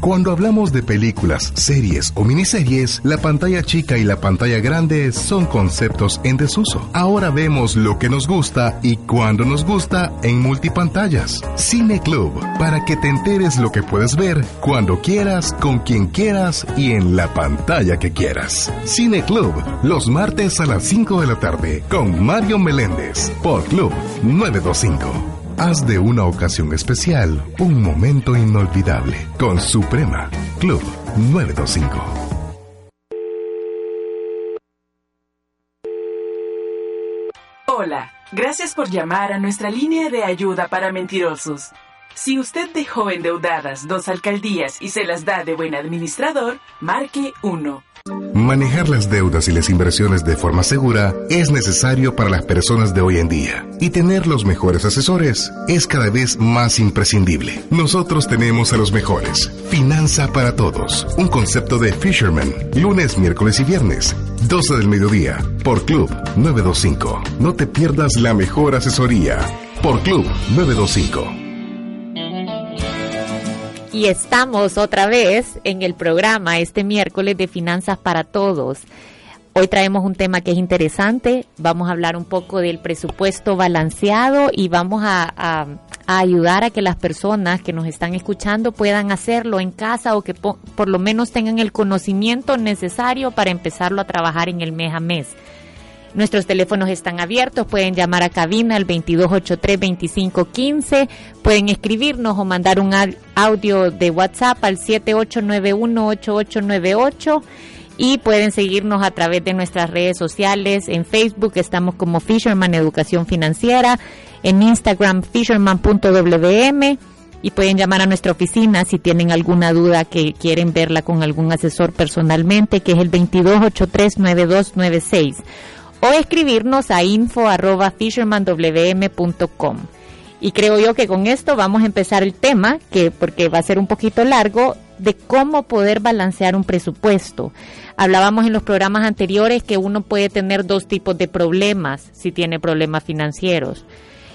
Cuando hablamos de películas, series o miniseries, la pantalla chica y la pantalla grande son conceptos en desuso. Ahora vemos lo que nos gusta y cuando nos gusta en multipantallas. Cine Club, para que te enteres lo que puedes ver cuando quieras, con quien quieras y en la pantalla que quieras. Cine Club, los martes a las 5 de la tarde, con Mario Meléndez, por Club 925. Haz de una ocasión especial un momento inolvidable con Suprema Club 925. Hola, gracias por llamar a nuestra línea de ayuda para mentirosos. Si usted dejó endeudadas dos alcaldías y se las da de buen administrador, marque 1. Manejar las deudas y las inversiones de forma segura es necesario para las personas de hoy en día y tener los mejores asesores es cada vez más imprescindible. Nosotros tenemos a los mejores. Finanza para todos. Un concepto de Fisherman. Lunes, miércoles y viernes. 12 del mediodía. Por Club 925. No te pierdas la mejor asesoría. Por Club 925. Y estamos otra vez en el programa este miércoles de Finanzas para Todos. Hoy traemos un tema que es interesante. Vamos a hablar un poco del presupuesto balanceado y vamos a, ayudar a que las personas que nos están escuchando puedan hacerlo en casa o que por lo menos tengan el conocimiento necesario para empezarlo a trabajar en el mes a mes. Nuestros teléfonos están abiertos, pueden llamar a cabina al 2283-2515, pueden escribirnos o mandar un audio de WhatsApp al 7891-8898 y pueden seguirnos a través de nuestras redes sociales. En Facebook estamos como Fisherman Educación Financiera, en Instagram fisherman.wm y pueden llamar a nuestra oficina si tienen alguna duda que quieren verla con algún asesor personalmente, que es el 2283-9296 o escribirnos a info arroba fishermanwm.com. Y creo yo que con esto vamos a empezar el tema, que porque va a ser un poquito largo, de cómo poder balancear un presupuesto. Hablábamos en los programas anteriores que uno puede tener dos tipos de problemas si tiene problemas financieros.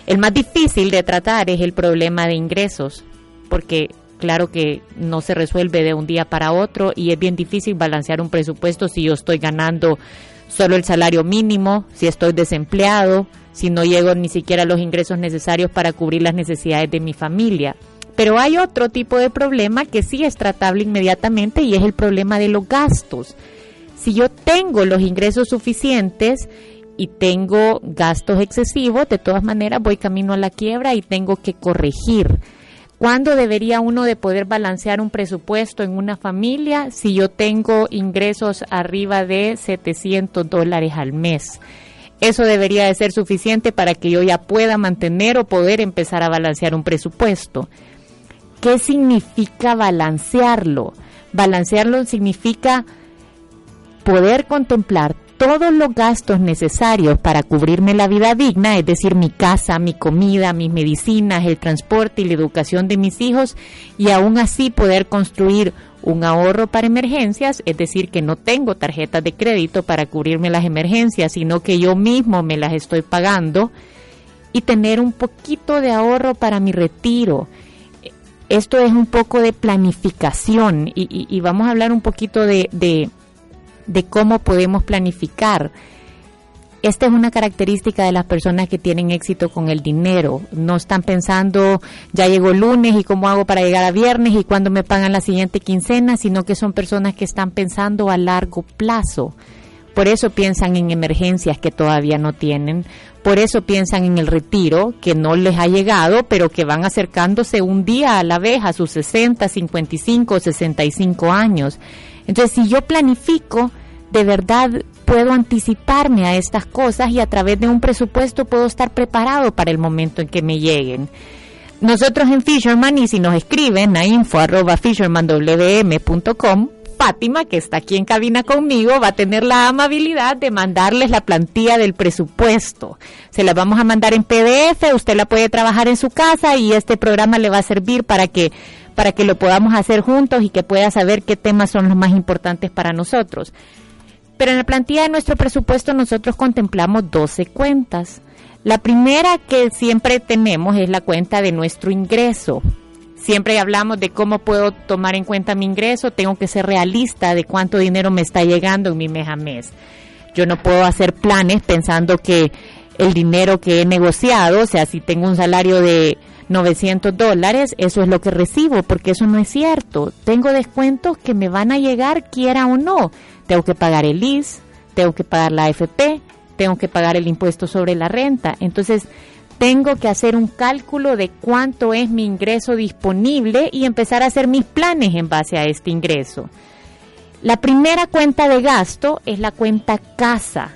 El más difícil de tratar es el problema de ingresos, porque claro que no se resuelve de un día para otro y es bien difícil balancear un presupuesto si yo estoy ganando solo el salario mínimo, si estoy desempleado, si no llego ni siquiera a los ingresos necesarios para cubrir las necesidades de mi familia. Pero hay otro tipo de problema que sí es tratable inmediatamente y es el problema de los gastos. Si yo tengo los ingresos suficientes y tengo gastos excesivos, de todas maneras voy camino a la quiebra y tengo que corregir ¿Cuándo debería uno de poder balancear un presupuesto en una familia si yo tengo ingresos arriba de 700 dólares al mes? Eso debería de ser suficiente para que yo ya pueda mantener o poder empezar a balancear un presupuesto. ¿Qué significa balancearlo? Balancearlo significa poder contemplar todos los gastos necesarios para cubrirme la vida digna, es decir, mi casa, mi comida, mis medicinas, el transporte y la educación de mis hijos, y aún así poder construir un ahorro para emergencias, es decir, que no tengo tarjetas de crédito para cubrirme las emergencias, sino que yo mismo me las estoy pagando, y tener un poquito de ahorro para mi retiro. Esto es un poco de planificación y, vamos a hablar un poquito de de cómo podemos planificar. Esta es una característica de las personas que tienen éxito con el dinero. No están pensando, ya llegó lunes y cómo hago para llegar a viernes y cuándo me pagan la siguiente quincena, sino que son personas que están pensando a largo plazo. Por eso piensan en emergencias que todavía no tienen. Por eso piensan en el retiro que no les ha llegado, pero que van acercándose un día a la vez a sus 60, 55, 65 años. Entonces, si yo planifico, de verdad puedo anticiparme a estas cosas y a través de un presupuesto puedo estar preparado para el momento en que me lleguen. Nosotros en Fisherman, y si nos escriben a info arroba Fátima, que está aquí en cabina conmigo, va a tener la amabilidad de mandarles la plantilla del presupuesto. Se la vamos a mandar en PDF, usted la puede trabajar en su casa y este programa le va a servir para que para que lo podamos hacer juntos y que pueda saber qué temas son los más importantes para nosotros. Pero en la plantilla de nuestro presupuesto nosotros contemplamos 12 cuentas. La primera que siempre tenemos es la cuenta de nuestro ingreso. Siempre hablamos de cómo puedo tomar en cuenta mi ingreso, tengo que ser realista de cuánto dinero me está llegando en mi mes a mes. Yo no puedo hacer planes pensando que el dinero que he negociado, o sea, si tengo un salario de 900 dólares, eso es lo que recibo, porque eso no es cierto. Tengo descuentos que me van a llegar quiera o no. Tengo que pagar el IS, tengo que pagar la AFP, tengo que pagar el impuesto sobre la renta. Entonces, tengo que hacer un cálculo de cuánto es mi ingreso disponible y empezar a hacer mis planes en base a este ingreso. La primera cuenta de gasto es la cuenta casa.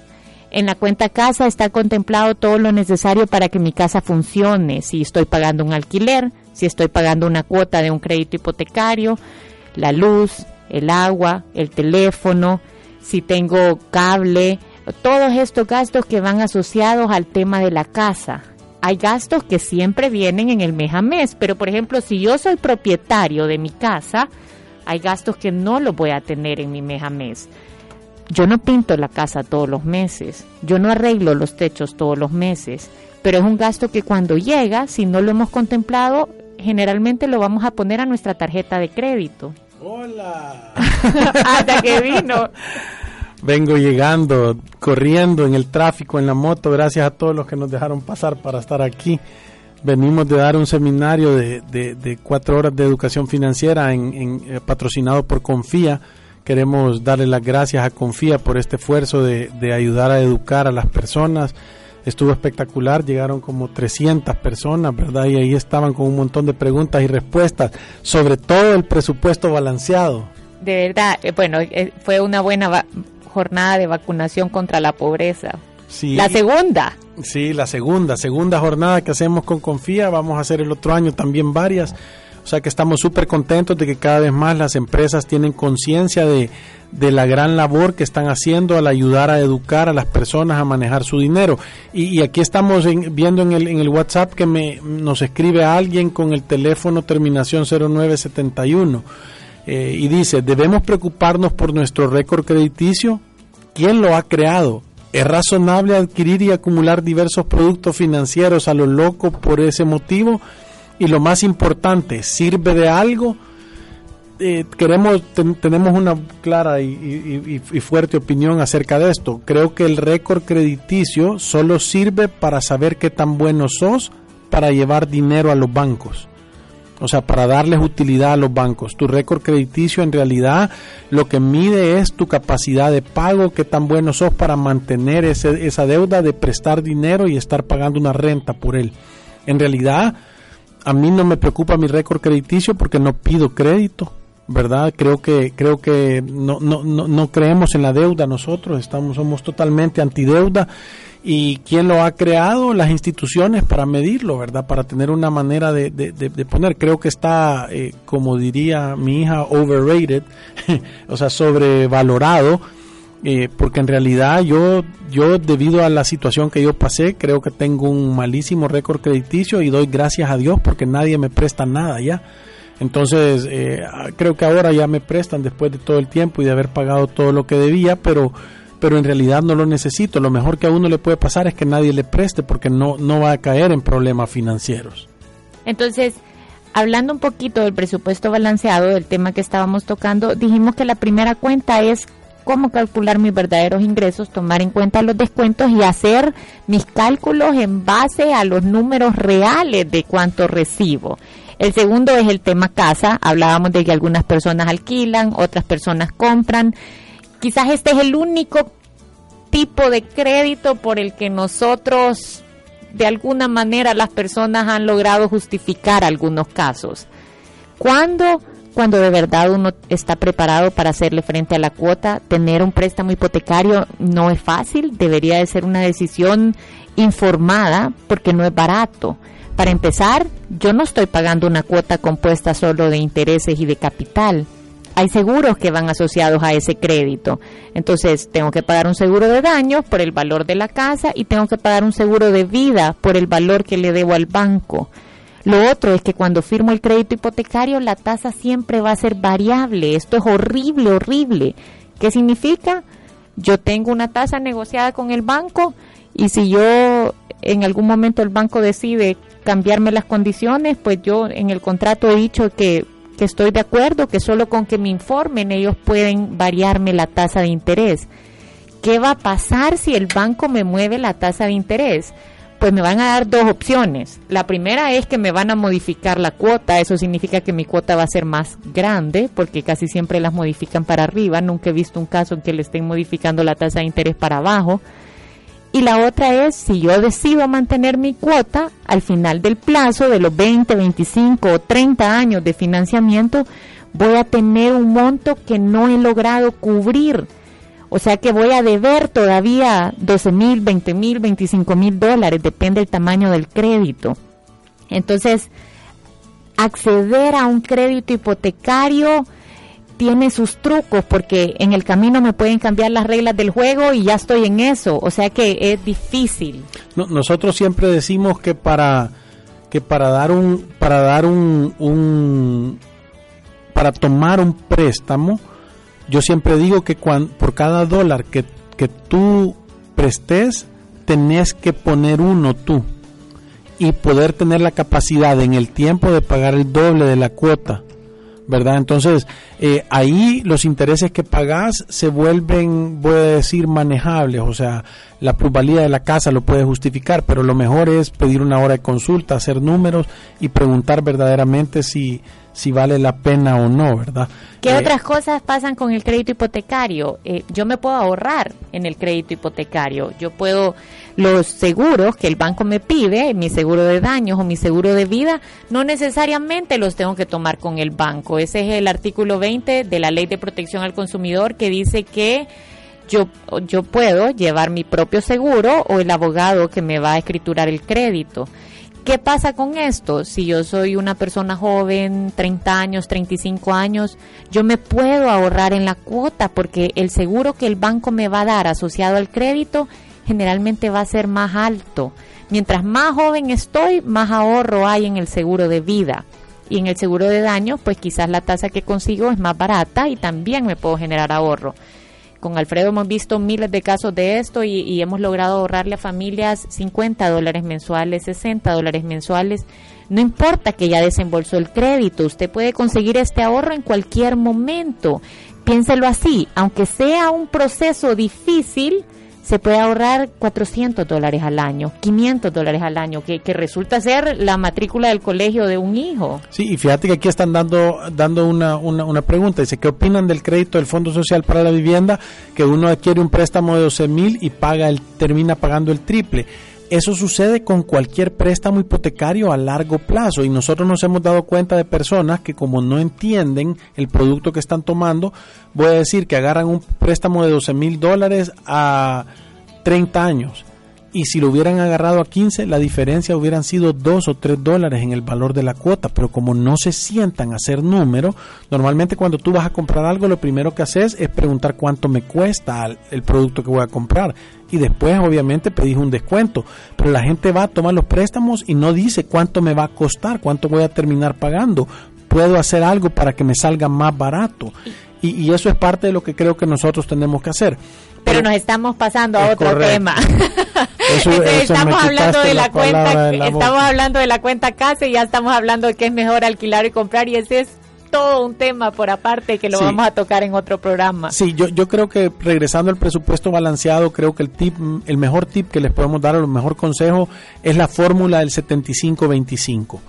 En la cuenta casa está contemplado todo lo necesario para que mi casa funcione. Si estoy pagando un alquiler, si estoy pagando una cuota de un crédito hipotecario, la luz, el agua, el teléfono, si tengo cable, todos estos gastos que van asociados al tema de la casa. Hay gastos que siempre vienen en el mes a mes, pero por ejemplo, si yo soy propietario de mi casa, hay gastos que no los voy a tener en mi mes a mes. Yo no pinto la casa todos los meses, yo no arreglo los techos todos los meses, pero es un gasto que cuando llega, si no lo hemos contemplado, generalmente lo vamos a poner a nuestra tarjeta de crédito. Hola. Hasta que vino. Vengo llegando, corriendo en el tráfico, en la moto, gracias a todos los que nos dejaron pasar para estar aquí. Venimos de dar un seminario de, de, cuatro horas de educación financiera en, eh, patrocinado por Confía. Queremos darle las gracias a Confía por este esfuerzo de, de ayudar a educar a las personas. Estuvo espectacular, llegaron como 300 personas, ¿verdad? Y ahí estaban con un montón de preguntas y respuestas, sobre todo el presupuesto balanceado. De verdad, eh, bueno, eh, fue una buena jornada de vacunación contra la pobreza. Sí, la segunda. Sí, la segunda, segunda jornada que hacemos con Confía, vamos a hacer el otro año también varias. O sea que estamos súper contentos de que cada vez más las empresas tienen conciencia de, de, la gran labor que están haciendo al ayudar a educar a las personas a manejar su dinero. Y, aquí estamos viendo en el, en el WhatsApp que me, nos escribe alguien con el teléfono terminación 0971 eh, y dice, ¿debemos preocuparnos por nuestro récord crediticio? ¿Quién lo ha creado? ¿Es razonable adquirir y acumular diversos productos financieros a lo loco por ese motivo? Y lo más importante, ¿sirve de algo? Eh, queremos tenemos una clara y, fuerte opinión acerca de esto. Creo que el récord crediticio solo sirve para saber qué tan bueno sos para llevar dinero a los bancos o sea, para darles utilidad a los bancos. Tu récord crediticio en realidad lo que mide es tu capacidad de pago, qué tan bueno sos para mantener ese, esa deuda de prestar dinero y estar pagando una renta por él. En realidad, a mí no me preocupa mi récord crediticio porque no pido crédito. ¿verdad? Creo que creo que no, no, no, no creemos en la deuda nosotros, estamos somos totalmente antideuda y quién lo ha creado las instituciones para medirlo verdad para tener una manera de, de, poner creo que está eh, como diría mi hija overrated o sea sobrevalorado eh, porque en realidad yo yo debido a la situación que yo pasé creo que tengo un malísimo récord crediticio y doy gracias a Dios porque nadie me presta nada ya entonces eh, creo que ahora ya me prestan después de todo el tiempo y de haber pagado todo lo que debía pero pero en realidad no lo necesito. Lo mejor que a uno le puede pasar es que nadie le preste porque no, no va a caer en problemas financieros. Entonces, hablando un poquito del presupuesto balanceado, del tema que estábamos tocando, dijimos que la primera cuenta es cómo calcular mis verdaderos ingresos, tomar en cuenta los descuentos y hacer mis cálculos en base a los números reales de cuánto recibo. El segundo es el tema casa. Hablábamos de que algunas personas alquilan, otras personas compran quizás este es el único tipo de crédito por el que nosotros, de alguna manera, las personas han logrado justificar algunos casos. ¿Cuándo? Cuando de verdad uno está preparado para hacerle frente a la cuota, tener un préstamo hipotecario no es fácil, debería de ser una decisión informada porque no es barato. Para empezar, yo no estoy pagando una cuota compuesta solo de intereses y de capital hay seguros que van asociados a ese crédito. Entonces, tengo que pagar un seguro de daño por el valor de la casa y tengo que pagar un seguro de vida por el valor que le debo al banco. Lo otro es que cuando firmo el crédito hipotecario, la tasa siempre va a ser variable. Esto es horrible, horrible. ¿Qué significa? Yo tengo una tasa negociada con el banco Y si yo en algún momento el banco decide cambiarme las condiciones, pues yo en el contrato he dicho que, que estoy de acuerdo, que solo con que me informen ellos pueden variarme la tasa de interés. ¿Qué va a pasar si el banco me mueve la tasa de interés? Pues me van a dar dos opciones. La primera es que me van a modificar la cuota, eso significa que mi cuota va a ser más grande, porque casi siempre las modifican para arriba, nunca he visto un caso en que le estén modificando la tasa de interés para abajo. Y la otra es, si yo decido mantener mi cuota, al final del plazo de los 20, 25 o 30 años de financiamiento, voy a tener un monto que no he logrado cubrir. O sea que voy a deber todavía 12 mil, 20 mil, 25 mil dólares, depende del tamaño del crédito. Entonces, acceder a un crédito hipotecario tiene sus trucos porque en el camino me pueden cambiar las reglas del juego y ya estoy en eso, o sea que es difícil. nosotros siempre decimos que para que para dar un para dar un, un para tomar un préstamo, yo siempre digo que por cada dólar que, que tú prestes, tenés que poner uno tú. Y poder tener la capacidad en el tiempo de pagar el doble de la cuota ¿verdad? Entonces, eh, ahí los intereses que pagás se vuelven, voy a decir, manejables, o sea, la plusvalía de la casa lo puede justificar, pero lo mejor es pedir una hora de consulta, hacer números y preguntar verdaderamente si, si vale la pena o no, ¿verdad? ¿Qué eh, otras cosas pasan con el crédito hipotecario? Eh, yo me puedo ahorrar en el crédito hipotecario. Yo puedo, los seguros que el banco me pide, mi seguro de daños o mi seguro de vida, no necesariamente los tengo que tomar con el banco. Ese es el artículo 20 de la Ley de Protección al Consumidor que dice que yo, yo puedo llevar mi propio seguro o el abogado que me va a escriturar el crédito. ¿Qué pasa con esto? Si yo soy una persona joven, 30 años, 35 años, yo me puedo ahorrar en la cuota porque el seguro que el banco me va a dar asociado al crédito generalmente va a ser más alto. Mientras más joven estoy, más ahorro hay en el seguro de vida. Y en el seguro de daño, pues quizás la tasa que consigo es más barata y también me puedo generar ahorro. Con Alfredo hemos visto miles de casos de esto y, hemos logrado ahorrarle a familias 50 dólares mensuales, 60 dólares mensuales. No importa que ya desembolsó el crédito, usted puede conseguir este ahorro en cualquier momento. Piénselo así, aunque sea un proceso difícil, se puede ahorrar 400 dólares al año, 500 dólares al año, que, que, resulta ser la matrícula del colegio de un hijo. Sí, y fíjate que aquí están dando, dando una, una, una pregunta. Dice, ¿qué opinan del crédito del Fondo Social para la Vivienda? Que uno adquiere un préstamo de 12 mil y paga el, termina pagando el triple. Eso sucede con cualquier préstamo hipotecario a largo plazo y nosotros nos hemos dado cuenta de personas que como no entienden el producto que están tomando, voy a decir que agarran un préstamo de 12 mil dólares a 30 años y si lo hubieran agarrado a 15, la diferencia hubieran sido 2 o 3 dólares en el valor de la cuota, pero como no se sientan a hacer número, normalmente cuando tú vas a comprar algo, lo primero que haces es preguntar cuánto me cuesta el producto que voy a comprar y después obviamente pedís un descuento, pero la gente va a tomar los préstamos y no dice cuánto me va a costar, cuánto voy a terminar pagando, puedo hacer algo para que me salga más barato. Y, eso es parte de lo que creo que nosotros tenemos que hacer. Pero, nos estamos pasando a otro tema. estamos hablando de la, cuenta, estamos hablando de la cuenta casa y ya estamos hablando de que es mejor alquilar y comprar y ese es todo un tema por aparte que lo vamos a tocar en otro programa. Sí, yo, yo creo que regresando al presupuesto balanceado, creo que el tip, el mejor tip que les podemos dar, o el mejor consejo, es la fórmula del 75-25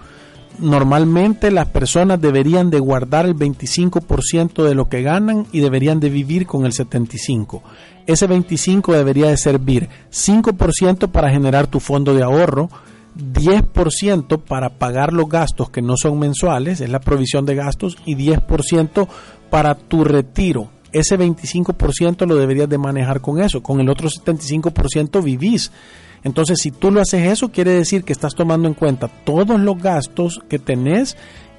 normalmente las personas deberían de guardar el 25% de lo que ganan y deberían de vivir con el 75%. Ese 25% debería de servir 5% para generar tu fondo de ahorro, 10% para pagar los gastos que no son mensuales, es la provisión de gastos, y 10% para tu retiro. Ese 25% lo deberías de manejar con eso, con el otro 75% vivís entonces, si tú lo haces eso, quiere decir que estás tomando en cuenta todos los gastos que tenés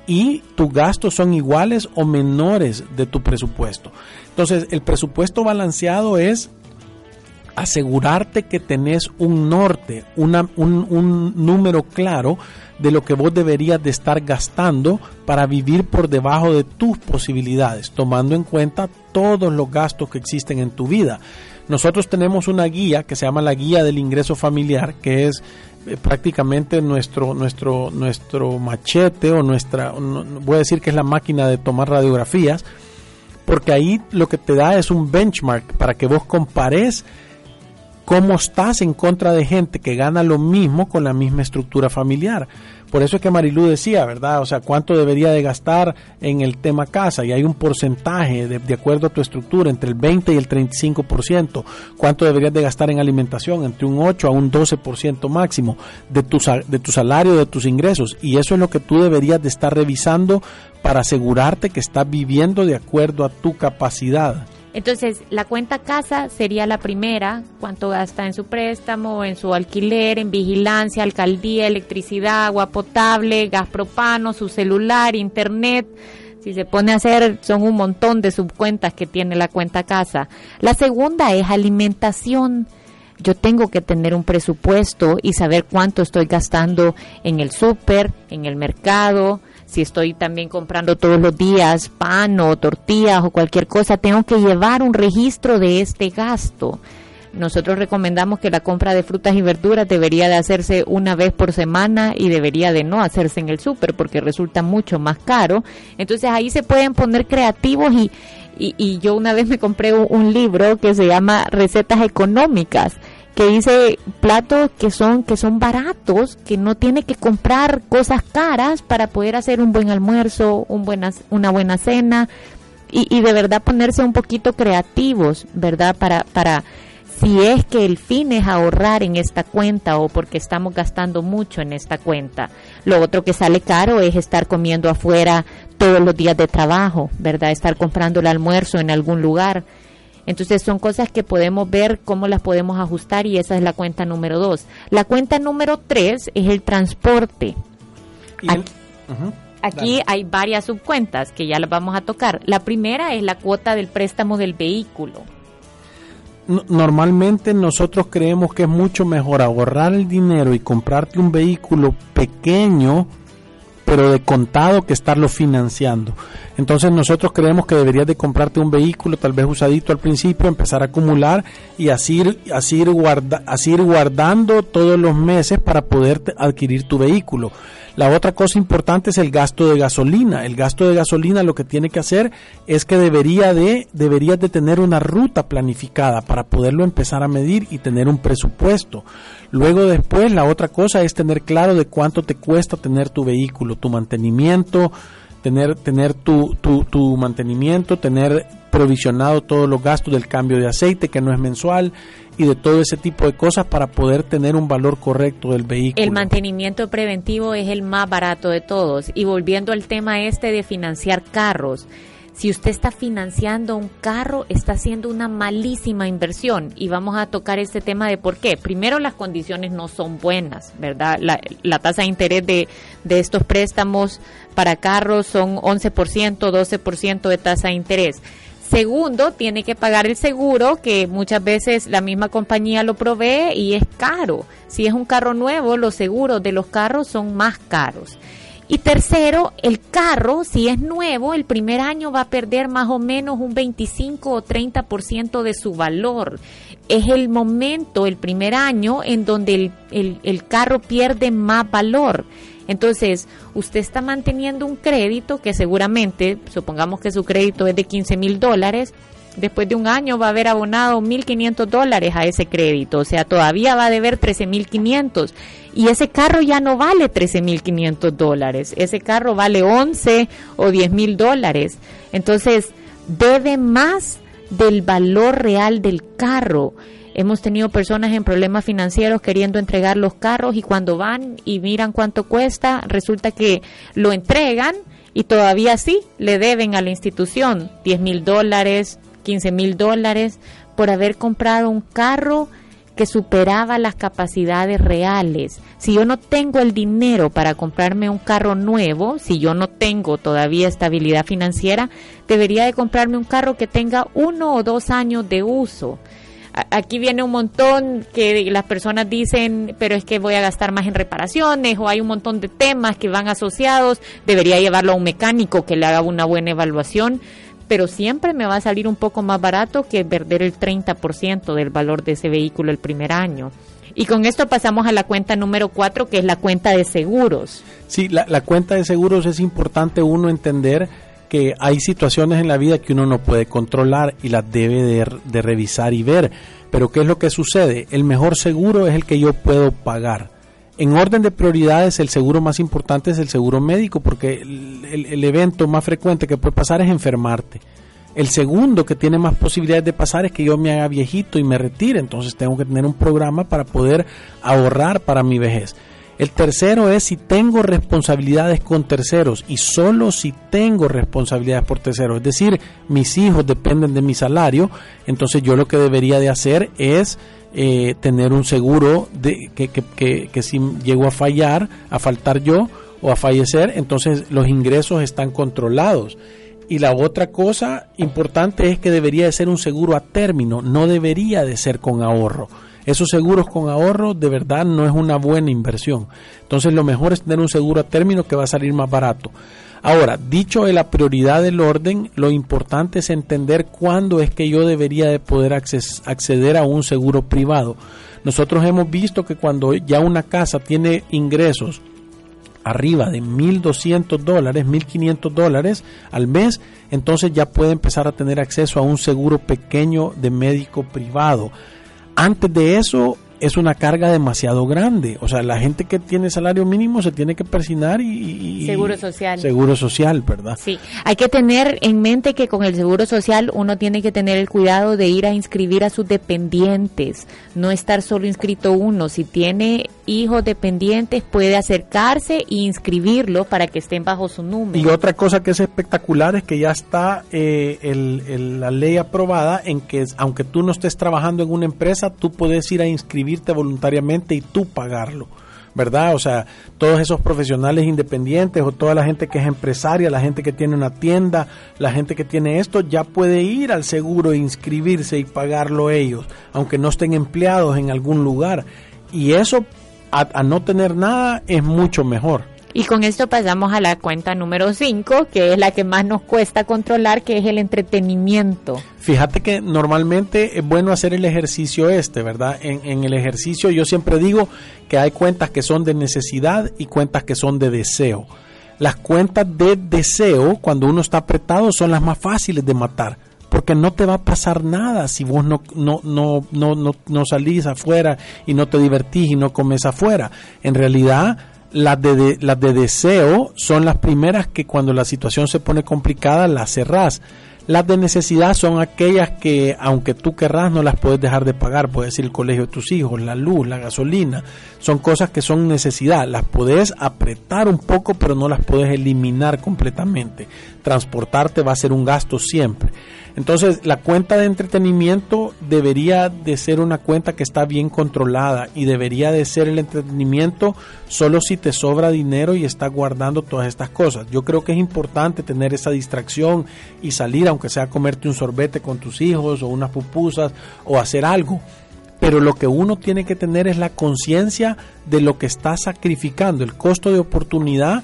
y tus gastos son iguales o menores de tu presupuesto. Entonces, el presupuesto balanceado es asegurarte que tenés un norte, un, un, número claro de lo que vos deberías de estar gastando para vivir por debajo de tus posibilidades, tomando en cuenta todos los gastos que existen en tu vida. Nosotros tenemos una guía que se llama la guía del ingreso familiar, que es eh, prácticamente nuestro nuestro nuestro machete o nuestra voy a decir que es la máquina de tomar radiografías porque ahí lo que te da es un benchmark para que vos compares cómo estás en contra de gente que gana lo mismo con la misma estructura familiar. Por eso es que Marilú decía, ¿verdad? O sea, cuánto debería de gastar en el tema casa y hay un porcentaje de, acuerdo a tu estructura entre el 20 y el 35%. Cuánto deberías de gastar en alimentación entre un 8 a un 12% máximo de tu, de tu salario, de tus ingresos. Y eso es lo que tú deberías de estar revisando para asegurarte que estás viviendo de acuerdo a tu capacidad. Entonces, la cuenta casa sería la primera, cuánto gasta en su préstamo, en su alquiler, en vigilancia, alcaldía, electricidad, agua potable, gas propano, su celular, internet. Si se pone a hacer, son un montón de subcuentas que tiene la cuenta casa. La segunda es alimentación. Yo tengo que tener un presupuesto y saber cuánto estoy gastando en el súper, en el mercado, si estoy también comprando todos los días pan o tortillas o cualquier cosa, tengo que llevar un registro de este gasto. Nosotros recomendamos que la compra de frutas y verduras debería de hacerse una vez por semana y debería de no hacerse en el súper porque resulta mucho más caro. Entonces ahí se pueden poner creativos y, y, yo una vez me compré un libro que se llama Recetas Económicas que dice platos que son que son baratos, que no tiene que comprar cosas caras para poder hacer un buen almuerzo, un buena, una buena cena y, y de verdad ponerse un poquito creativos, ¿verdad? Para, para si es que el fin es ahorrar en esta cuenta o porque estamos gastando mucho en esta cuenta. Lo otro que sale caro es estar comiendo afuera todos los días de trabajo, ¿verdad? Estar comprando el almuerzo en algún lugar. Entonces son cosas que podemos ver cómo las podemos ajustar y esa es la cuenta número dos. La cuenta número tres es el transporte. Aquí, hay varias subcuentas que ya las vamos a tocar. La primera es la cuota del préstamo del vehículo. Normalmente nosotros creemos que es mucho mejor ahorrar el dinero y comprarte un vehículo pequeño pero de contado que estarlo financiando. Entonces nosotros creemos que deberías de comprarte un vehículo tal vez usadito al principio, empezar a acumular y así, así, ir, guarda, así ir guardando todos los meses para poder adquirir tu vehículo. La otra cosa importante es el gasto de gasolina. El gasto de gasolina lo que tiene que hacer es que debería de, deberías de tener una ruta planificada para poderlo empezar a medir y tener un presupuesto. Luego después la otra cosa es tener claro de cuánto te cuesta tener tu vehículo, tu mantenimiento, tener, tener tu, tu, tu mantenimiento, tener provisionado todos los gastos del cambio de aceite que no es mensual y de todo ese tipo de cosas para poder tener un valor correcto del vehículo. El mantenimiento preventivo es el más barato de todos y volviendo al tema este de financiar carros, si usted está financiando un carro, está haciendo una malísima inversión. Y vamos a tocar este tema de por qué. Primero, las condiciones no son buenas, ¿verdad? La, tasa de interés de, de estos préstamos para carros son 11%, 12% de tasa de interés. Segundo, tiene que pagar el seguro, que muchas veces la misma compañía lo provee y es caro. Si es un carro nuevo, los seguros de los carros son más caros. Y tercero, el carro, si es nuevo, el primer año va a perder más o menos un 25 o 30% de su valor. Es el momento, el primer año, en donde el, el, carro pierde más valor. Entonces, usted está manteniendo un crédito que seguramente, supongamos que su crédito es de 15 mil dólares, después de un año va a haber abonado 1.500 dólares a ese crédito, o sea, todavía va a deber 13.500 y ese carro ya no vale 13.500 dólares, ese carro vale 11 o 10.000 dólares. Entonces, debe más del valor real del carro. Hemos tenido personas en problemas financieros queriendo entregar los carros y cuando van y miran cuánto cuesta, resulta que lo entregan y todavía sí le deben a la institución 10 mil dólares, 15 mil dólares por haber comprado un carro que superaba las capacidades reales. Si yo no tengo el dinero para comprarme un carro nuevo, si yo no tengo todavía estabilidad financiera, debería de comprarme un carro que tenga uno o dos años de uso. Aquí viene un montón que las personas dicen, pero es que voy a gastar más en reparaciones o hay un montón de temas que van asociados, debería llevarlo a un mecánico que le haga una buena evaluación pero siempre me va a salir un poco más barato que perder el 30% del valor de ese vehículo el primer año. Y con esto pasamos a la cuenta número cuatro, que es la cuenta de seguros. Sí, la, la cuenta de seguros es importante uno entender que hay situaciones en la vida que uno no puede controlar y las debe de, de, revisar y ver. Pero ¿qué es lo que sucede? El mejor seguro es el que yo puedo pagar. En orden de prioridades, el seguro más importante es el seguro médico, porque el, evento más frecuente que puede pasar es enfermarte. El segundo que tiene más posibilidades de pasar es que yo me haga viejito y me retire, entonces tengo que tener un programa para poder ahorrar para mi vejez. El tercero es si tengo responsabilidades con terceros y solo si tengo responsabilidades por terceros. Es decir, mis hijos dependen de mi salario, entonces yo lo que debería de hacer es eh, tener un seguro de que, que, que, que si llego a fallar, a faltar yo o a fallecer, entonces los ingresos están controlados. Y la otra cosa importante es que debería de ser un seguro a término, no debería de ser con ahorro esos seguros con ahorro de verdad no es una buena inversión. Entonces lo mejor es tener un seguro a término que va a salir más barato. Ahora, dicho de la prioridad del orden, lo importante es entender cuándo es que yo debería de poder acceder a un seguro privado. Nosotros hemos visto que cuando ya una casa tiene ingresos arriba de 1.200 dólares, 1.500 dólares al mes, entonces ya puede empezar a tener acceso a un seguro pequeño de médico privado antes de eso es una carga demasiado grande. O sea, la gente que tiene salario mínimo se tiene que persinar y, seguro social. Seguro social, ¿verdad? Sí, hay que tener en mente que con el seguro social uno tiene que tener el cuidado de ir a inscribir a sus dependientes, no estar solo inscrito uno. Si tiene hijos dependientes puede acercarse e inscribirlo para que estén bajo su número. Y otra cosa que es espectacular es que ya está eh, el, el, la ley aprobada en que aunque tú no estés trabajando en una empresa, tú puedes ir a inscribir voluntariamente y tú pagarlo. ¿verdad? O sea, todos esos profesionales independientes o toda la gente que es empresaria, la gente que tiene una tienda, la gente que tiene esto, ya puede ir al seguro e inscribirse y pagarlo ellos, aunque no estén empleados en algún lugar. Y eso, a, a no tener nada, es mucho mejor. Y con esto pasamos a la cuenta número 5, que es la que más nos cuesta controlar, que es el entretenimiento. Fíjate que normalmente es bueno hacer el ejercicio este, ¿verdad? En, en, el ejercicio yo siempre digo que hay cuentas que son de necesidad y cuentas que son de deseo. Las cuentas de deseo, cuando uno está apretado, son las más fáciles de matar. Porque no te va a pasar nada si vos no, no, no, no, no, no salís afuera y no te divertís y no comes afuera. En realidad, las de, las de deseo son las primeras que cuando la situación se pone complicada las cerrás. Las de necesidad son aquellas que, aunque tú querrás, no las puedes dejar de pagar. Puedes ir el colegio de tus hijos, la luz, la gasolina. Son cosas que son necesidad. Las puedes apretar un poco, pero no las puedes eliminar completamente. Transportarte va a ser un gasto siempre. Entonces, la cuenta de entretenimiento debería de ser una cuenta que está bien controlada y debería de ser el entretenimiento solo si te sobra dinero y estás guardando todas estas cosas. Yo creo que es importante tener esa distracción y salir, aunque sea comerte un sorbete con tus hijos o unas pupusas o hacer algo. Pero lo que uno tiene que tener es la conciencia de lo que está sacrificando, el costo de oportunidad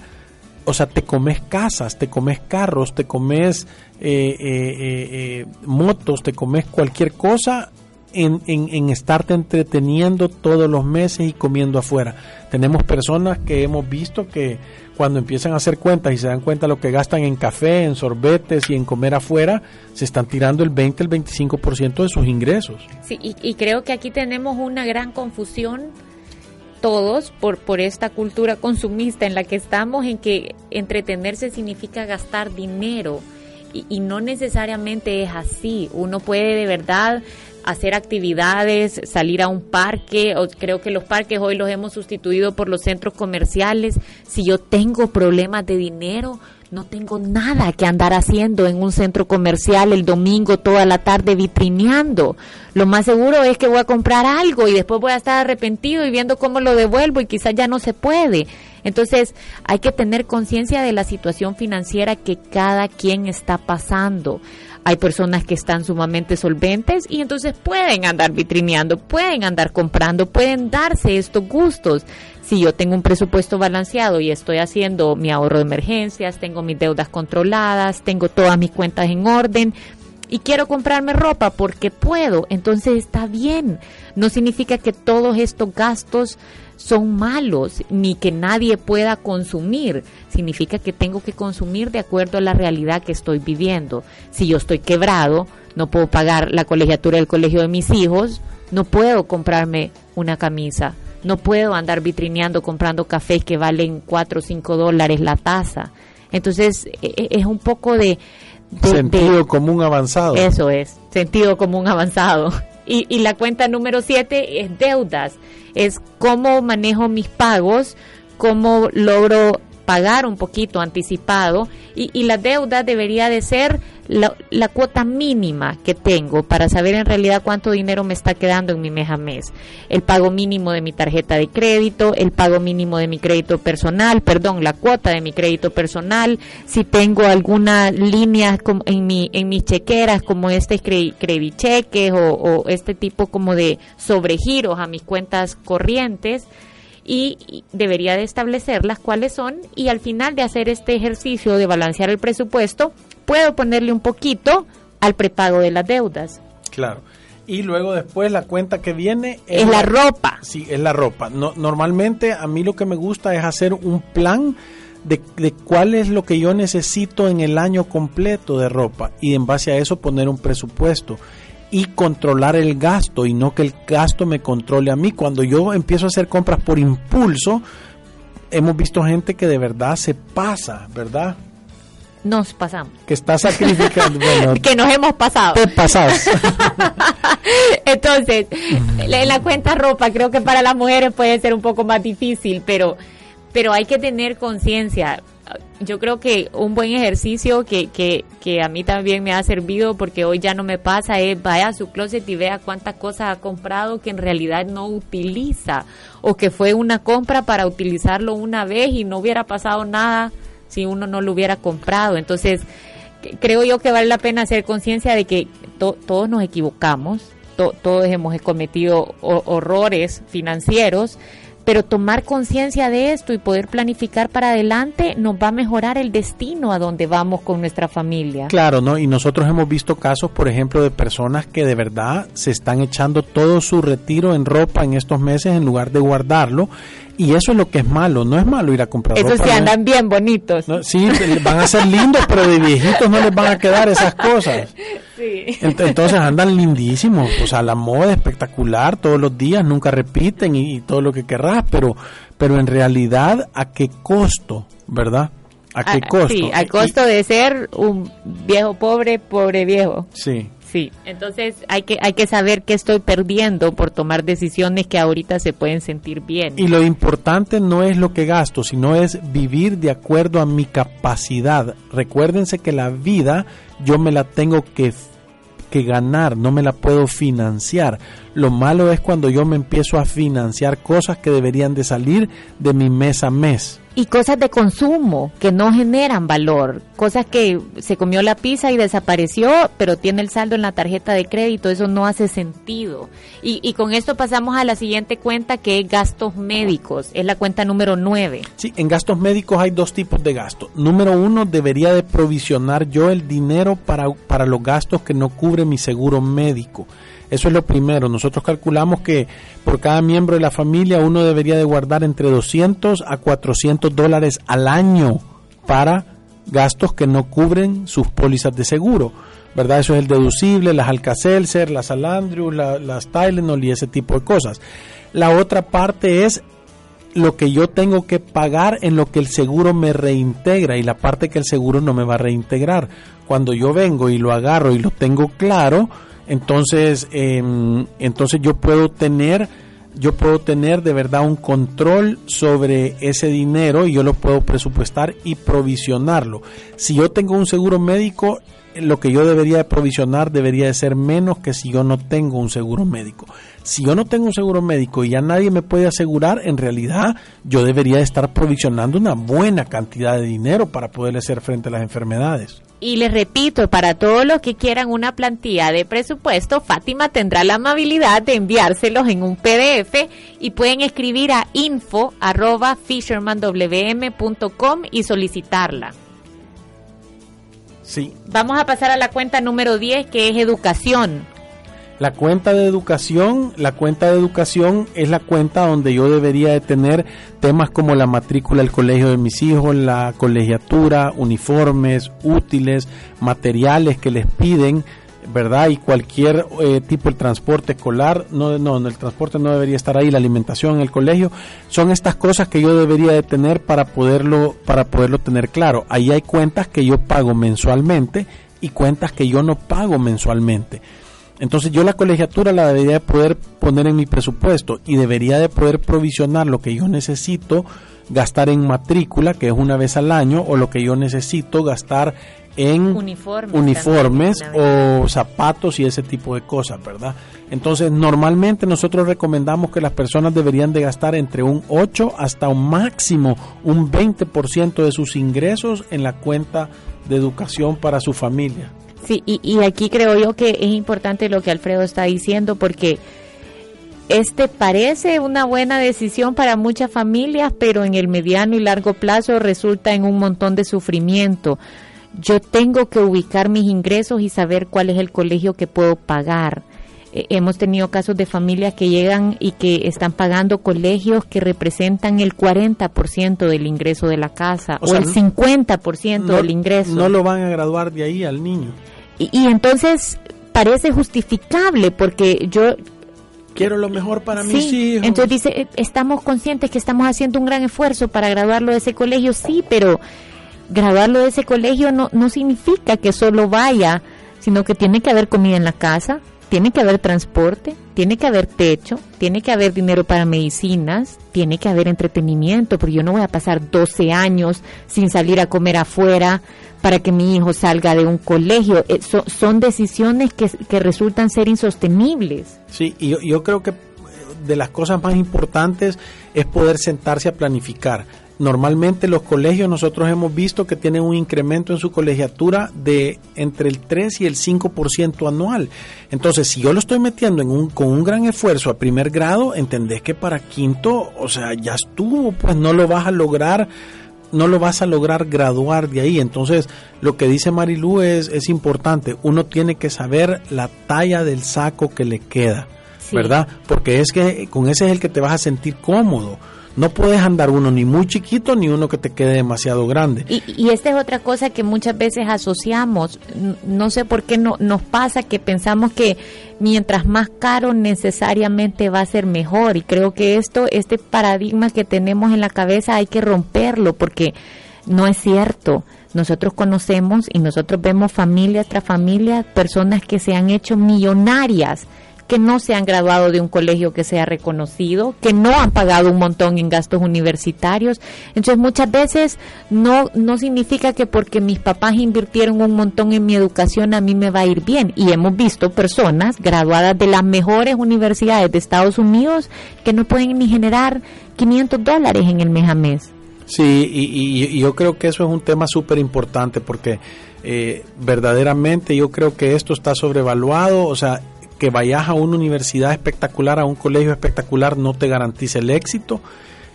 o sea, te comes casas, te comes carros, te comes eh, eh, eh, motos, te comes cualquier cosa en, en, en, estarte entreteniendo todos los meses y comiendo afuera. Tenemos personas que hemos visto que cuando empiezan a hacer cuentas y se dan cuenta de lo que gastan en café, en sorbetes y en comer afuera, se están tirando el 20, el 25% de sus ingresos. Sí, y creo que aquí tenemos una gran confusión todos por, por esta cultura consumista en la que estamos, en que entretenerse significa gastar dinero y, y no necesariamente es así. Uno puede de verdad hacer actividades, salir a un parque, o creo que los parques hoy los hemos sustituido por los centros comerciales. Si yo tengo problemas de dinero, no tengo nada que andar haciendo en un centro comercial el domingo toda la tarde vitrineando. Lo más seguro es que voy a comprar algo y después voy a estar arrepentido y viendo cómo lo devuelvo y quizás ya no se puede. Entonces, hay que tener conciencia de la situación financiera que cada quien está pasando. Hay personas que están sumamente solventes y entonces pueden andar vitrineando, pueden andar comprando, pueden darse estos gustos. Si yo tengo un presupuesto balanceado y estoy haciendo mi ahorro de emergencias, tengo mis deudas controladas, tengo todas mis cuentas en orden, y quiero comprarme ropa porque puedo, entonces está bien. No significa que todos estos gastos son malos ni que nadie pueda consumir. Significa que tengo que consumir de acuerdo a la realidad que estoy viviendo. Si yo estoy quebrado, no puedo pagar la colegiatura del colegio de mis hijos, no puedo comprarme una camisa. No puedo andar vitrineando comprando cafés que valen 4 o 5 dólares la taza. Entonces e, e, es un poco de, sentido común avanzado. Eso es, sentido común avanzado. Y, y la cuenta número 7 es deudas es cómo manejo mis pagos, cómo logro pagar un poquito anticipado y, la deuda debería de ser la, cuota mínima que tengo para saber en realidad cuánto dinero me está quedando en mi mes a mes. El pago mínimo de mi tarjeta de crédito, el pago mínimo de mi crédito personal, perdón, la cuota de mi crédito personal, si tengo alguna línea en, mi, en mis chequeras como este credit cheques o, o este tipo como de sobregiros a mis cuentas corrientes y debería de establecerlas cuáles son y al final de hacer este ejercicio de balancear el presupuesto, puedo ponerle un poquito al prepago de las deudas. Claro. Y luego después la cuenta que viene es, la, ropa. Sí, es la ropa. No, normalmente a mí lo que me gusta es hacer un plan de, de, cuál es lo que yo necesito en el año completo de ropa y en base a eso poner un presupuesto y controlar el gasto y no que el gasto me controle a mí. Cuando yo empiezo a hacer compras por impulso, hemos visto gente que de verdad se pasa, ¿verdad? Nos pasamos. Que está sacrificando. que nos hemos pasado. Te pasas. Entonces, en la cuenta ropa creo que para las mujeres puede ser un poco más difícil, pero, pero hay que tener conciencia yo creo que un buen ejercicio que, que, que, a mí también me ha servido porque hoy ya no me pasa es vaya a su closet y vea cuántas cosas ha comprado que en realidad no utiliza o que fue una compra para utilizarlo una vez y no hubiera pasado nada si uno no lo hubiera comprado. Entonces, creo yo que vale la pena hacer conciencia de que todos nos equivocamos, todos hemos cometido horrores financieros pero tomar conciencia de esto y poder planificar para adelante nos va a mejorar el destino a donde vamos con nuestra familia. Claro, ¿no? Y nosotros hemos visto casos, por ejemplo, de personas que de verdad se están echando todo su retiro en ropa en estos meses en lugar de guardarlo y eso es lo que es malo, no es malo ir a comprar Eso ropa. sí, andan bien bonitos. sí, van a ser lindos, pero de viejitos no les van a quedar esas cosas. Sí. Entonces andan lindísimos, o sea, la moda espectacular todos los días, nunca repiten y, todo lo que querrás, pero, pero en realidad, ¿a qué costo, verdad? ¿A qué ah, costo? Sí, al costo de ser un viejo pobre, pobre viejo. Sí. Sí, entonces hay que, hay que saber qué estoy perdiendo por tomar decisiones que ahorita se pueden sentir bien. Y lo importante no es lo que gasto, sino es vivir de acuerdo a mi capacidad. Recuérdense que la vida yo me la tengo que, que ganar, no me la puedo financiar. Lo malo es cuando yo me empiezo a financiar cosas que deberían de salir de mi mes a mes y cosas de consumo que no generan valor, cosas que se comió la pizza y desapareció, pero tiene el saldo en la tarjeta de crédito, eso no hace sentido. Y, y con esto pasamos a la siguiente cuenta que es gastos médicos, es la cuenta número 9. Sí, en gastos médicos hay dos tipos de gastos. Número uno, debería de provisionar yo el dinero para, para los gastos que no cubre mi seguro médico. Eso es lo primero. Nosotros calculamos que por cada miembro de la familia uno debería de guardar entre 200 a 400 dólares al año para gastos que no cubren sus pólizas de seguro. ¿Verdad? Eso es el deducible, las Alcacelser, las Alandrius, las Tylenol y ese tipo de cosas. La otra parte es lo que yo tengo que pagar en lo que el seguro me reintegra y la parte que el seguro no me va a reintegrar. Cuando yo vengo y lo agarro y lo tengo claro, entonces, em, entonces yo puedo tener, yo puedo tener de verdad un control sobre ese dinero y yo lo puedo presupuestar y provisionarlo. Si yo tengo un seguro médico, lo que yo debería de provisionar debería de ser menos que si yo no tengo un seguro médico. Si yo no tengo un seguro médico y ya nadie me puede asegurar, en realidad yo debería de estar provisionando una buena cantidad de dinero para poder hacer frente a las enfermedades. Y les repito, para todos los que quieran una plantilla de presupuesto, Fátima tendrá la amabilidad de enviárselos en un PDF y pueden escribir a info arroba fishermanwm.com y solicitarla. Sí. Vamos a pasar a la cuenta número 10 que es educación. La cuenta de educación, la cuenta de educación es la cuenta donde yo debería de tener temas como la matrícula del colegio de mis hijos, la colegiatura, uniformes, útiles, materiales que les piden, ¿verdad? Y cualquier eh, tipo de transporte escolar, no, no, el transporte no debería estar ahí, la alimentación en el colegio, son estas cosas que yo debería de tener para poderlo, para poderlo tener claro. Ahí hay cuentas que yo pago mensualmente y cuentas que yo no pago mensualmente. Entonces yo la colegiatura la debería de poder poner en mi presupuesto y debería de poder provisionar lo que yo necesito gastar en matrícula, que es una vez al año, o lo que yo necesito gastar en uniformes, uniformes o zapatos y ese tipo de cosas, ¿verdad? Entonces, normalmente nosotros recomendamos que las personas deberían de gastar entre un 8 hasta un máximo un 20% de sus ingresos en la cuenta de educación para su familia. Sí, y, y aquí creo yo que es importante lo que Alfredo está diciendo porque este parece una buena decisión para muchas familias, pero en el mediano y largo plazo resulta en un montón de sufrimiento. Yo tengo que ubicar mis ingresos y saber cuál es el colegio que puedo pagar. Eh, hemos tenido casos de familias que llegan y que están pagando colegios que representan el 40% del ingreso de la casa o, el 50% del ingreso. No lo van a graduar de ahí al niño. Y, entonces parece justificable porque yo quiero lo mejor para mis hijos. Entonces dice, eh, estamos conscientes que estamos haciendo un gran esfuerzo para graduarlo de ese colegio, sí, pero graduarlo de ese colegio no, no significa que solo vaya, sino que tiene que haber comida en la casa, tiene que haber transporte, tiene que haber techo, tiene que haber dinero para medicinas, tiene que haber entretenimiento, porque yo no voy a pasar 12 años sin salir a comer afuera para que mi hijo salga de un colegio. Eh, son decisiones que, que, resultan ser insostenibles. Sí, y yo, yo creo que de las cosas más importantes es poder sentarse a planificar Normalmente los colegios nosotros hemos visto que tienen un incremento en su colegiatura de entre el 3 y el 5% anual. Entonces, si yo lo estoy metiendo en un, con un gran esfuerzo a primer grado, entendés que para quinto, o sea, ya estuvo, pues no lo vas a lograr no lo vas a lograr graduar de ahí. Entonces, lo que dice Marilu es, es importante. Uno tiene que saber la talla del saco que le queda, ¿verdad? Porque es que con ese es el que te vas a sentir cómodo. No puedes andar uno ni muy chiquito ni uno que te quede demasiado grande. Y, y esta es otra cosa que muchas veces asociamos. No sé por qué no, nos pasa que pensamos que mientras más caro necesariamente va a ser mejor. Y creo que esto, este paradigma que tenemos en la cabeza hay que romperlo porque no es cierto. Nosotros conocemos y nosotros vemos familia tras familia, personas que se han hecho millonarias que no se han graduado de un colegio que sea reconocido, que no han pagado un montón en gastos universitarios. Entonces muchas veces no, no significa que porque mis papás invirtieron un montón en mi educación a mí me va a ir bien. Y hemos visto personas graduadas de las mejores universidades de Estados Unidos que no pueden ni generar 500 dólares en el mes a mes. Sí, y, yo creo que eso es un tema súper importante porque eh, verdaderamente yo creo que esto está sobrevaluado, o sea, que vayas a una universidad espectacular, a un colegio espectacular, no te garantiza el éxito.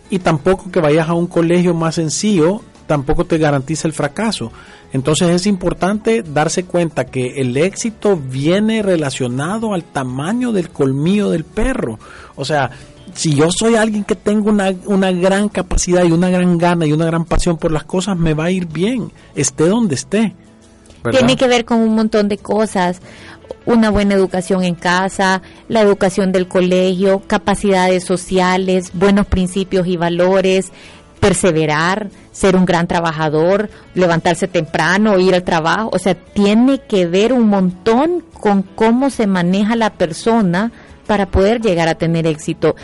Y tampoco que vayas a un colegio más sencillo, tampoco te garantiza el fracaso. Entonces es importante darse cuenta que el éxito viene relacionado al tamaño del colmillo del perro. O sea, si yo soy alguien que tengo una, una gran capacidad y una gran gana y una gran pasión por las cosas, me va a ir bien, esté donde esté. Tiene que ver con un montón de cosas. Una buena educación en casa, la educación del colegio, capacidades sociales, buenos principios y valores, perseverar, ser un gran trabajador, levantarse temprano, ir al trabajo, o sea, tiene que ver un montón con cómo se maneja la persona para poder llegar a tener éxito.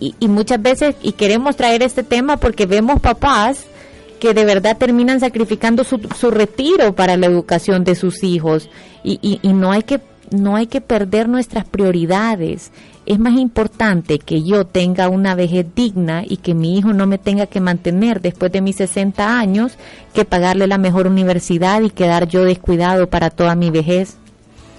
Y, y muchas veces, y queremos traer este tema porque vemos papás que de verdad terminan sacrificando su, su retiro para la educación de sus hijos y, y, y no hay que no hay que perder nuestras prioridades. Es más importante que yo tenga una vejez digna y que mi hijo no me tenga que mantener después de mis 60 años que pagarle la mejor universidad y quedar yo descuidado para toda mi vejez.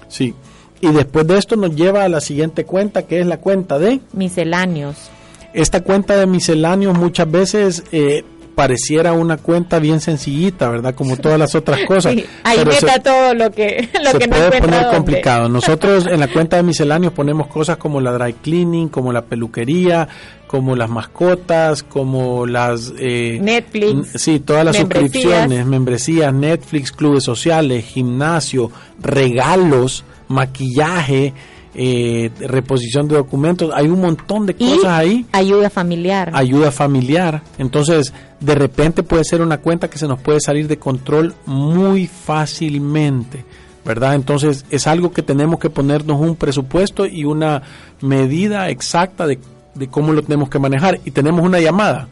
Sí. Y después de esto nos lleva a la siguiente cuenta, que es la cuenta de misceláneos. Esta cuenta de misceláneos muchas veces eh, pareciera una cuenta bien sencillita, ¿verdad? Como todas las otras cosas. Sí, ahí meta todo lo que, lo se que no puede poner dónde. complicado. Nosotros en la cuenta de misceláneos ponemos cosas como la dry cleaning, como la peluquería, como las mascotas, como las... eh, Netflix, Sí, todas las membresías. suscripciones, membresías, Netflix, clubes sociales, gimnasio, regalos, maquillaje, eh, reposición de documentos. Hay un montón de Y cosas ahí ayuda familiar. ayuda familiar. Entonces, de repente puede ser una cuenta que se nos puede salir de control muy fácilmente, ¿verdad? Entonces, es algo que tenemos que ponernos un presupuesto y una medida exacta de, de cómo lo tenemos que manejar. Y tenemos una llamada.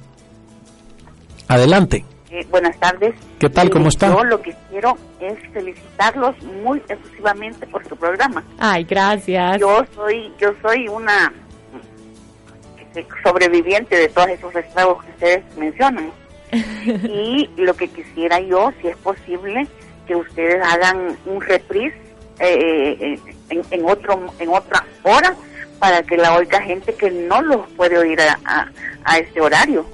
Adelante. Eh, buenas tardes. ¿Qué tal? ¿Cómo Mire, está? Yo lo que quiero es felicitarlos muy efusivamente por su programa. Ay, gracias. Yo soy yo soy una eh, sobreviviente de todos esos estragos que ustedes mencionan. y lo que quisiera yo, si es posible, que ustedes hagan un reprise eh, eh, en, en otro en otra hora para que la oiga gente que no los puede oír a, a, a este horario.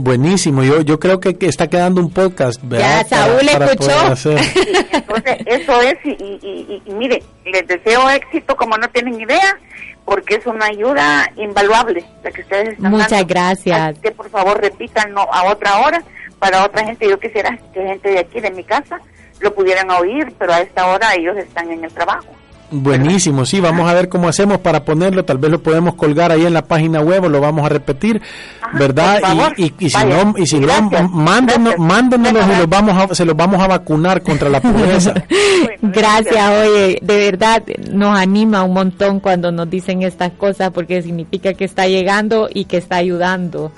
Buenísimo. Yo, yo creo que, que está quedando un podcast, ¿verdad? Ya, Saúl escuchó. poder hacer. Sí, entonces eso es y, y, y- y mire, les deseo éxito como no tienen idea, porque es una ayuda invaluable la que ustedes están Muchas dando. gracias. Así que por favor repítanlo a otra hora para otra gente. Yo quisiera que gente de aquí, de mi casa, lo pudieran oír, pero a esta hora ellos están en el trabajo. Buenísimo, sí, vamos a ver cómo hacemos para ponerlo, tal vez lo podemos colgar ahí en la página web o lo vamos a repetir, Ajá, ¿verdad? Y, y, y si vaya, no, y si gracias, no, mándenos, y los vamos a, se los vamos a vacunar contra la pobreza. Gracias, oye, de verdad nos anima un montón cuando nos dicen estas cosas porque significa que está llegando y que está ayudando.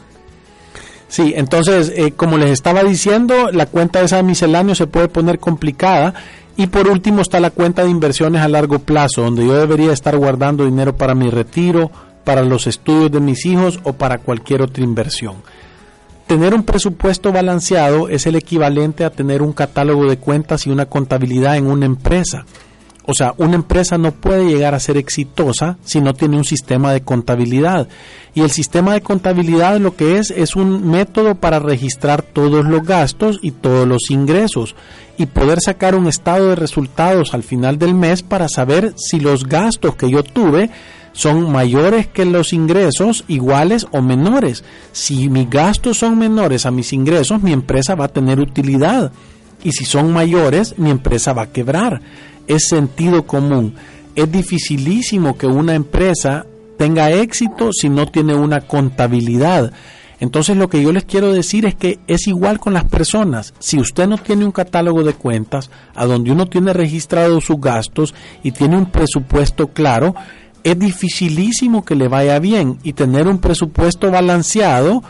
Sí, entonces, eh, como les estaba diciendo, la cuenta de esa misceláneo se puede poner complicada. Y por último está la cuenta de inversiones a largo plazo, donde yo debería estar guardando dinero para mi retiro, para los estudios de mis hijos o para cualquier otra inversión. Tener un presupuesto balanceado es el equivalente a tener un catálogo de cuentas y una contabilidad en una empresa. O sea, una empresa no puede llegar a ser exitosa si no tiene un sistema de contabilidad. Y el sistema de contabilidad lo que es es un método para registrar todos los gastos y todos los ingresos y poder sacar un estado de resultados al final del mes para saber si los gastos que yo tuve son mayores que los ingresos, iguales o menores. Si mis gastos son menores a mis ingresos, mi empresa va a tener utilidad. Y si son mayores, mi empresa va a quebrar. Es sentido común. Es dificilísimo que una empresa tenga éxito si no tiene una contabilidad. Entonces lo que yo les quiero decir es que es igual con las personas. Si usted no tiene un catálogo de cuentas a donde uno tiene registrado sus gastos y tiene un presupuesto claro, es dificilísimo que le vaya bien y tener un presupuesto balanceado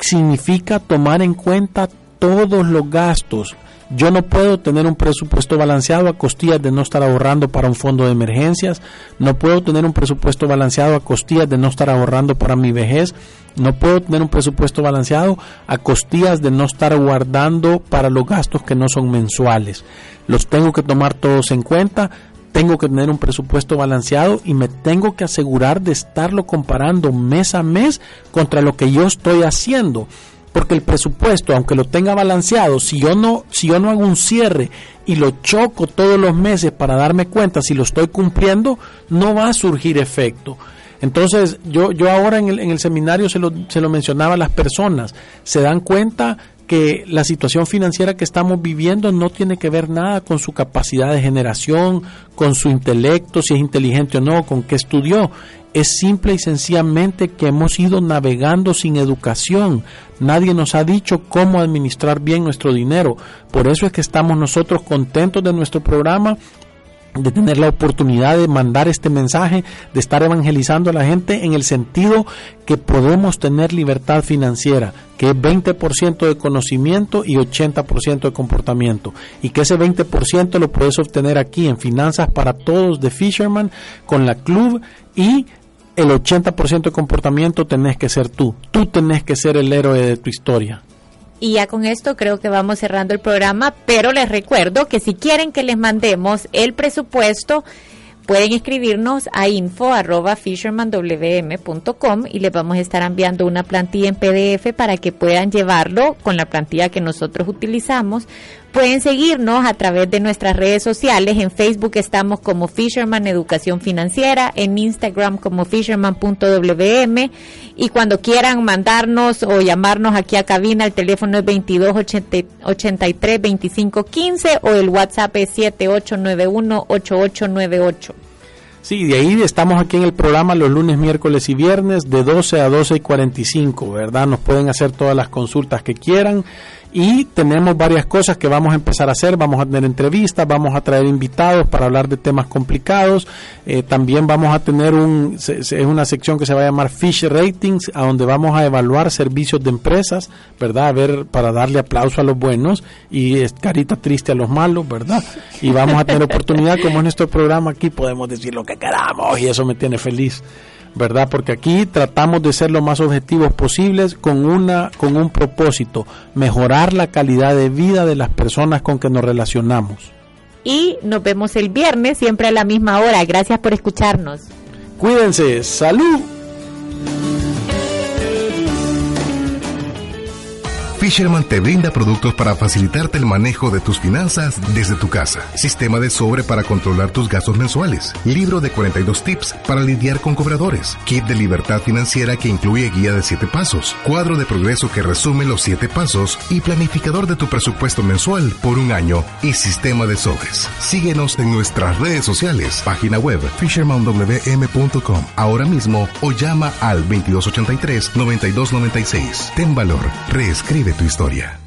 significa tomar en cuenta todos los gastos. Yo no puedo tener un presupuesto balanceado a costillas de no estar ahorrando para un fondo de emergencias, no puedo tener un presupuesto balanceado a costillas de no estar ahorrando para mi vejez, no puedo tener un presupuesto balanceado a costillas de no estar guardando para los gastos que no son mensuales. Los tengo que tomar todos en cuenta, tengo que tener un presupuesto balanceado y me tengo que asegurar de estarlo comparando mes a mes contra lo que yo estoy haciendo. Porque el presupuesto, aunque lo tenga balanceado, si yo no, si yo no hago un cierre y lo choco todos los meses para darme cuenta si lo estoy cumpliendo, no va a surgir efecto. Entonces, yo, yo ahora en el, en el seminario se lo, se lo mencionaba a las personas, se dan cuenta que la situación financiera que estamos viviendo no tiene que ver nada con su capacidad de generación, con su intelecto, si es inteligente o no, con qué estudió. Es simple y sencillamente que hemos ido navegando sin educación. Nadie nos ha dicho cómo administrar bien nuestro dinero. Por eso es que estamos nosotros contentos de nuestro programa de tener la oportunidad de mandar este mensaje, de estar evangelizando a la gente en el sentido que podemos tener libertad financiera, que es 20% de conocimiento y 80% de comportamiento, y que ese 20% lo puedes obtener aquí en Finanzas para Todos de Fisherman con la club y el 80% de comportamiento tenés que ser tú, tú tenés que ser el héroe de tu historia. Y ya con esto creo que vamos cerrando el programa, pero les recuerdo que si quieren que les mandemos el presupuesto, pueden escribirnos a info.fishermanwm.com y les vamos a estar enviando una plantilla en PDF para que puedan llevarlo con la plantilla que nosotros utilizamos. Pueden seguirnos a través de nuestras redes sociales. En Facebook estamos como Fisherman Educación Financiera, en Instagram como fisherman.wm y cuando quieran mandarnos o llamarnos aquí a cabina, el teléfono es 22 83 25 15 o el WhatsApp es 7891 8898. Sí, de ahí estamos aquí en el programa los lunes, miércoles y viernes de 12 a 12 y 45, ¿verdad? Nos pueden hacer todas las consultas que quieran y tenemos varias cosas que vamos a empezar a hacer. Vamos a tener entrevistas, vamos a traer invitados para hablar de temas complicados. Eh, también vamos a tener un, es una sección que se va a llamar Fish Ratings, a donde vamos a evaluar servicios de empresas, ¿verdad? A ver, para darle aplauso a los buenos y carita triste a los malos, ¿verdad? Y vamos a tener oportunidad, como en nuestro programa aquí, podemos decir lo que queramos y eso me tiene feliz. ¿Verdad? Porque aquí tratamos de ser lo más objetivos posibles con una con un propósito, mejorar la calidad de vida de las personas con que nos relacionamos. Y nos vemos el viernes siempre a la misma hora. Gracias por escucharnos. Cuídense, salud. Fisherman te brinda productos para facilitarte el manejo de tus finanzas desde tu casa. Sistema de sobre para controlar tus gastos mensuales. Libro de 42 tips para lidiar con cobradores. Kit de libertad financiera que incluye guía de 7 pasos. Cuadro de progreso que resume los 7 pasos y planificador de tu presupuesto mensual por un año y sistema de sobres. Síguenos en nuestras redes sociales, página web fishermanwm.com ahora mismo o llama al 2283 9296. Ten valor, reescribe tu historia.